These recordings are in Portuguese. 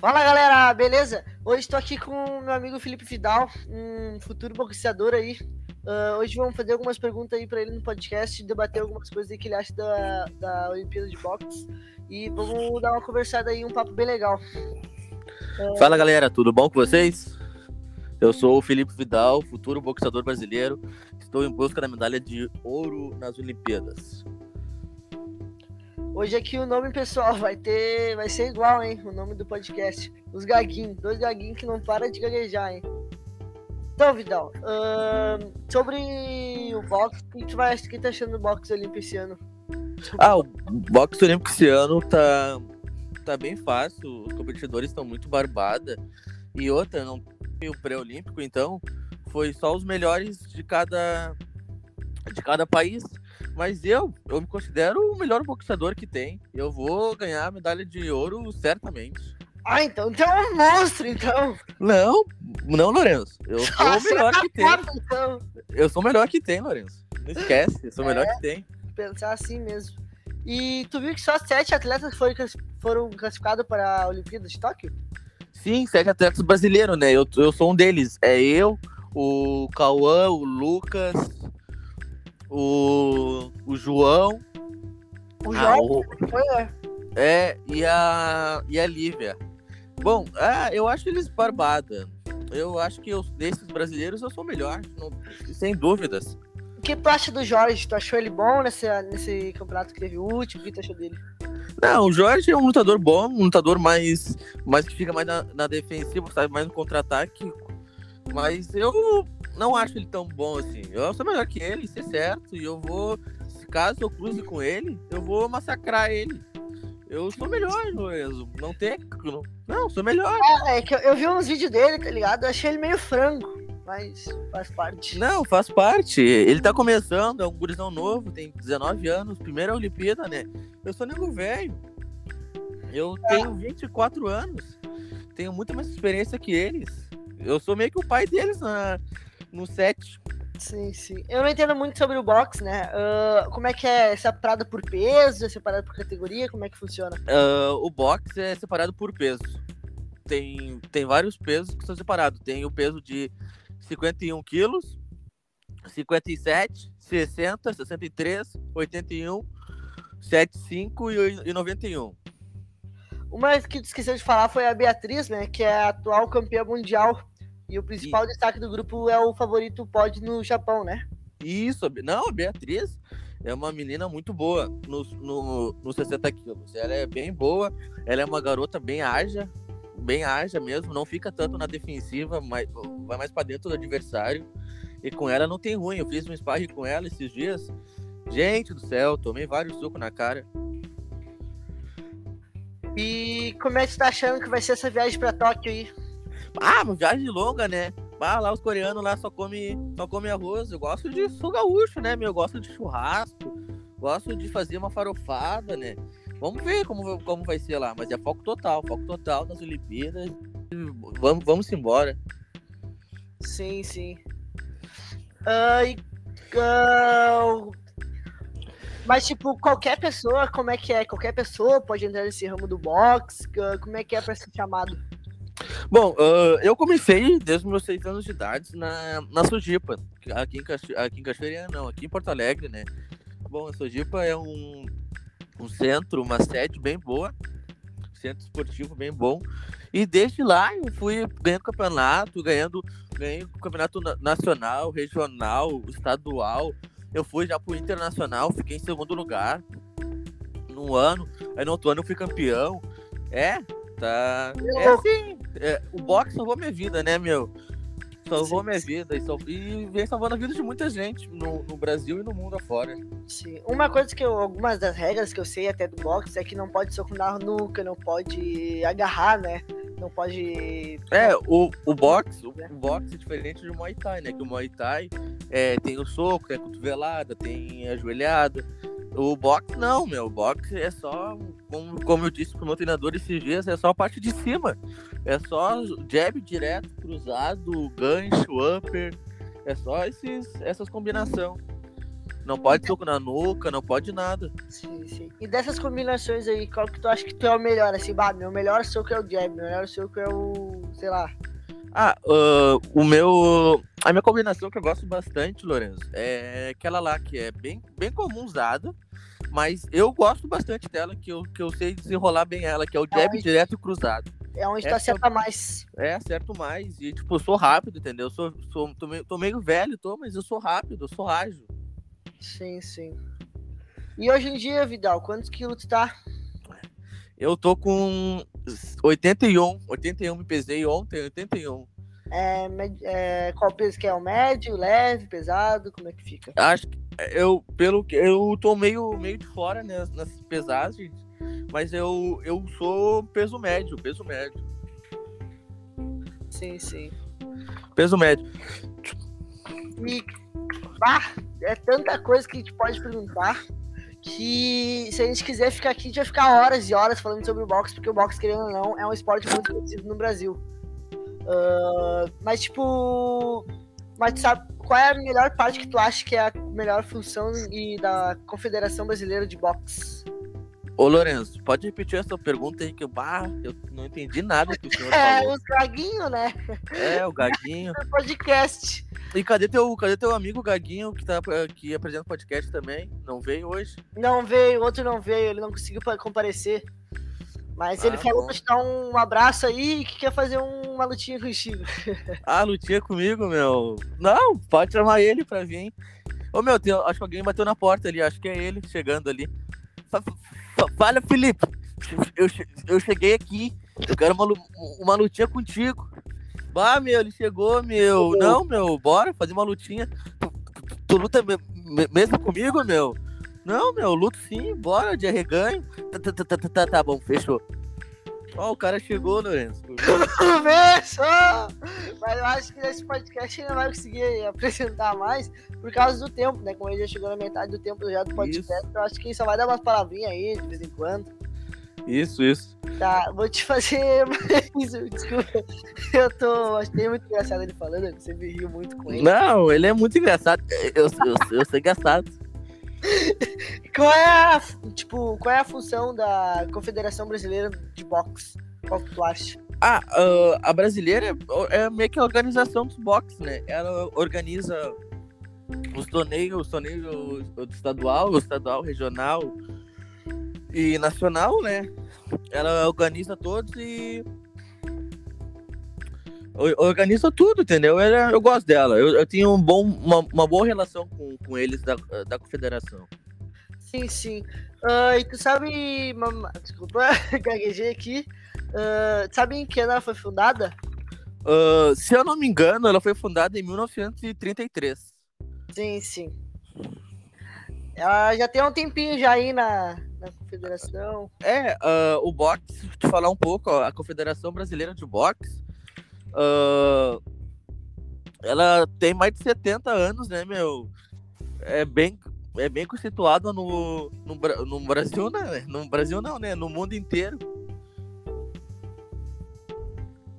Fala galera, beleza? Hoje estou aqui com meu amigo Felipe Vidal, um futuro boxeador aí. Uh, hoje vamos fazer algumas perguntas aí para ele no podcast, debater algumas coisas que ele acha da, da Olimpíada de Boxe e vamos dar uma conversada aí, um papo bem legal. Uh... Fala galera, tudo bom com vocês? Eu sou o Felipe Vidal, futuro boxeador brasileiro. Estou em busca da medalha de ouro nas Olimpíadas. Hoje aqui o nome pessoal vai ter, vai ser igual, hein? O nome do podcast, os Gaguinhos, dois Gaguinhos que não para de gaguejar, hein? Então, Vidal, uh, sobre o boxe, o que tu vai, que tá achando do boxe olímpico esse ano? Ah, o boxe olímpico esse ano tá, tá bem fácil, os competidores estão muito barbada. E outra, não tem o pré-olímpico, então foi só os melhores de cada de cada país. Mas eu, eu me considero o melhor boxeador que tem. Eu vou ganhar a medalha de ouro certamente. Ah, então, então é um monstro, então. Não, não, Lourenço. Eu sou o melhor que tem. Então. Eu sou o melhor que tem, Lourenço. Não esquece, eu sou o melhor é, que tem. Pensar assim mesmo. E tu viu que só sete atletas foram, foram classificados para a Olimpíada de Tóquio? Sim, sete atletas brasileiros, né? Eu, eu sou um deles. É eu, o Cauã, o Lucas, o, o João. O João? Ah, o... Foi, é. é, e a, e a Lívia. Bom, ah, eu acho eles barbada. Eu acho que eu, desses brasileiros eu sou melhor, não, sem dúvidas. O que tu acha do Jorge? Tu achou ele bom nesse, nesse campeonato que teve o último? O que tu achou dele? Não, o Jorge é um lutador bom, um lutador mais, mais que fica mais na, na defensiva, sabe? Mais no contra-ataque. Mas eu não acho ele tão bom assim. Eu sou melhor que ele, isso é certo. E eu vou, caso eu cruze com ele, eu vou massacrar ele. Eu sou melhor, Lorenzo. Não tem. Não, sou melhor. É, é que eu, eu, vi uns vídeos dele, tá ligado? Eu achei ele meio frango, mas faz parte. Não, faz parte. Ele tá começando, é um gurizão novo, tem 19 anos, primeira Olimpíada, né? Eu sou nego velho. Eu é. tenho 24 anos. Tenho muito mais experiência que eles. Eu sou meio que o pai deles na, no set. Sim, sim. Eu não entendo muito sobre o box, né? Uh, como é que é? separado por peso? É separado por categoria? Como é que funciona? Uh, o box é separado por peso. Tem, tem vários pesos que são separados. Tem o peso de 51 quilos, 57, 60, 63, 81, 75 e 91. Uma que esqueceu de falar foi a Beatriz, né? Que é a atual campeã mundial e o principal destaque do grupo é o favorito pod no Japão, né? Isso, não, a Beatriz é uma menina muito boa no, no, no 60 quilos. Ela é bem boa, ela é uma garota bem ágil, bem ágil mesmo, não fica tanto na defensiva, mas vai mais para dentro do adversário. E com ela não tem ruim. Eu fiz um sparring com ela esses dias. Gente do céu, tomei vários sucos na cara. E como é que você tá achando que vai ser essa viagem para Tóquio aí? Ah, viagem longa, né? Ah, lá os coreanos lá só comem só come arroz. Eu gosto de sul gaúcho, né, meu? Eu gosto de churrasco. Gosto de fazer uma farofada, né? Vamos ver como, como vai ser lá. Mas é foco total, foco total nas Olimpíadas. Vamos, vamos embora. Sim, sim. Uh, uh, mas, tipo, qualquer pessoa, como é que é? Qualquer pessoa pode entrar nesse ramo do boxe? Como é que é pra ser chamado? Bom, uh, eu comecei desde meus seis anos de idade na, na Sojipa, aqui em, aqui em Cachoeirinha não, aqui em Porto Alegre, né? Bom, a Sojipa é um, um centro, uma sede bem boa, centro esportivo bem bom, e desde lá eu fui ganhando campeonato, ganhando, ganhei campeonato nacional, regional, estadual, eu fui já pro internacional, fiquei em segundo lugar no ano, aí no outro ano eu fui campeão, é, tá, é assim, é, o boxe salvou minha vida, né, meu? Salvou sim, minha vida e, e vem salvando a vida de muita gente no, no, Brasil e no mundo afora. Sim. Uma coisa que eu. Algumas das regras que eu sei até do boxe é que não pode socar nuca, não pode agarrar, né? Não pode. É, o, o boxe, o, o boxe é diferente do Muay Thai, né? Que o Muay Thai é, tem o soco, tem a cotovelada, tem ajoelhada. O boxe não, meu. O boxe é só, como, como eu disse pro meu treinador esses dias, é só a parte de cima. É só jab direto, cruzado, gancho, upper. É só esses, essas combinações. Não pode soco na nuca, não pode nada. Sim, sim. E dessas combinações aí, qual que tu acha que tu é o melhor? Assim, bah, meu melhor soco é o jab, meu melhor soco é o. sei lá. Ah, uh, o meu. A minha combinação que eu gosto bastante, Lourenço, é aquela lá que é bem, bem comum usada, mas eu gosto bastante dela, que eu, que eu sei desenrolar bem ela, que é o jab Ai. direto e cruzado. É onde tu Essa- acerta mais. É, acerto mais. E, tipo, eu sou rápido, entendeu? Eu sou, sou, tô, meio, tô meio velho, tô, mas eu sou rápido, eu sou ágil. Sim, sim. E hoje em dia, Vidal, quantos quilos tu tá? Eu tô com 81. 81 me pesei ontem, 81. É, é, qual peso que é? O médio, leve, pesado? Como é que fica? Acho que eu, pelo que eu tô meio, meio de fora né, nas pesagens, mas eu, eu sou peso médio, peso médio. Sim, sim. Peso médio. E, bah, é tanta coisa que a gente pode perguntar que se a gente quiser ficar aqui, a gente vai ficar horas e horas falando sobre o boxe, porque o boxe, querendo ou não, é um esporte muito conhecido no Brasil. Ah, mas, tipo, mas sabe qual é a melhor parte que tu acha que é a melhor função e da Confederação Brasileira de Boxe? Ô, Lourenço, pode repetir essa pergunta aí que eu, bah, eu não entendi nada que o senhor É, falou. os gaguinhos, né? É, o Gaguinho. Podcast. E cadê teu, cadê teu amigo Gaguinho que, tá, que apresenta podcast também? Não veio hoje? Não veio, outro não veio, ele não conseguiu pa- comparecer. Mas ele Ah, falou bom. pra te dar um abraço aí que quer fazer um- uma lutinha contigo. Ah, lutinha comigo, meu. Não, pode chamar ele pra vir. Ô, meu, tem- acho que alguém bateu na porta ali. Acho que é ele chegando ali. Fa- fa- Fala, Felipe. Eu, eu cheguei aqui. Eu quero uma, uma lutinha contigo. Bah, meu, ele chegou, meu. Não, meu, bora fazer uma lutinha. Tu, tu- tu luta me- me- mesmo comigo, meu? Não, meu, luto sim, bora, de arreganho. Tá, tá, tá, tá, tá, tá bom, fechou. Ó, o cara chegou, Lourenço. Começou! Mas eu acho que nesse podcast ele não vai conseguir apresentar mais por causa do tempo, né? Como ele já chegou na metade do tempo já do podcast, Isso. eu acho que só vai dar umas palavrinhas aí de vez em quando. Isso, isso. Tá, vou te fazer mais. Desculpa. Eu tô. Achei muito engraçado ele falando, eu sempre rio muito com ele. Não, ele é muito engraçado. Eu, eu, eu sou engraçado. Qual é a. Tipo, qual é a função da Confederação Brasileira de Boxe? Qual tu acha? Ah, ah, a brasileira é, é meio que a organização dos boxes, né? Ela organiza os torneios, os torneios estadual, estadual, regional e nacional, né? Ela organiza todos e organiza tudo, entendeu? Eu gosto dela. Eu, eu tenho um bom, uma, uma boa relação com, com eles da, da confederação. Sim, sim. Ah, e tu sabe. mam- Desculpa, gaguejei aqui. Ah, sabe em que ano ela foi fundada? Ah, se eu não me engano, ela foi fundada em 1933. Sim, sim. Ela já tem um tempinho já aí na, na confederação. É, ah, o boxe, te falar um pouco, ó, a Confederação Brasileira de Boxe, ah, ela tem mais de 70 anos, né, meu? É bem, é bem constituída no, no, no Brasil, né? No Brasil não, né? No mundo inteiro.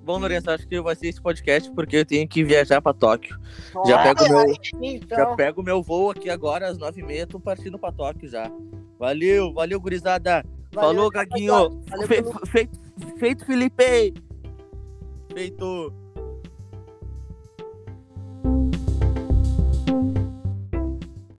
Bom, Lourenço, acho que vai ser esse podcast porque eu tenho que viajar para Tóquio. Já pego meu, já Então, pego o meu voo aqui agora às 9h30, tô partindo para Tóquio já. Valeu, valeu, gurizada. valeu, Falou. Gaguinho. Valeu feito, feito, Felipe. Feito.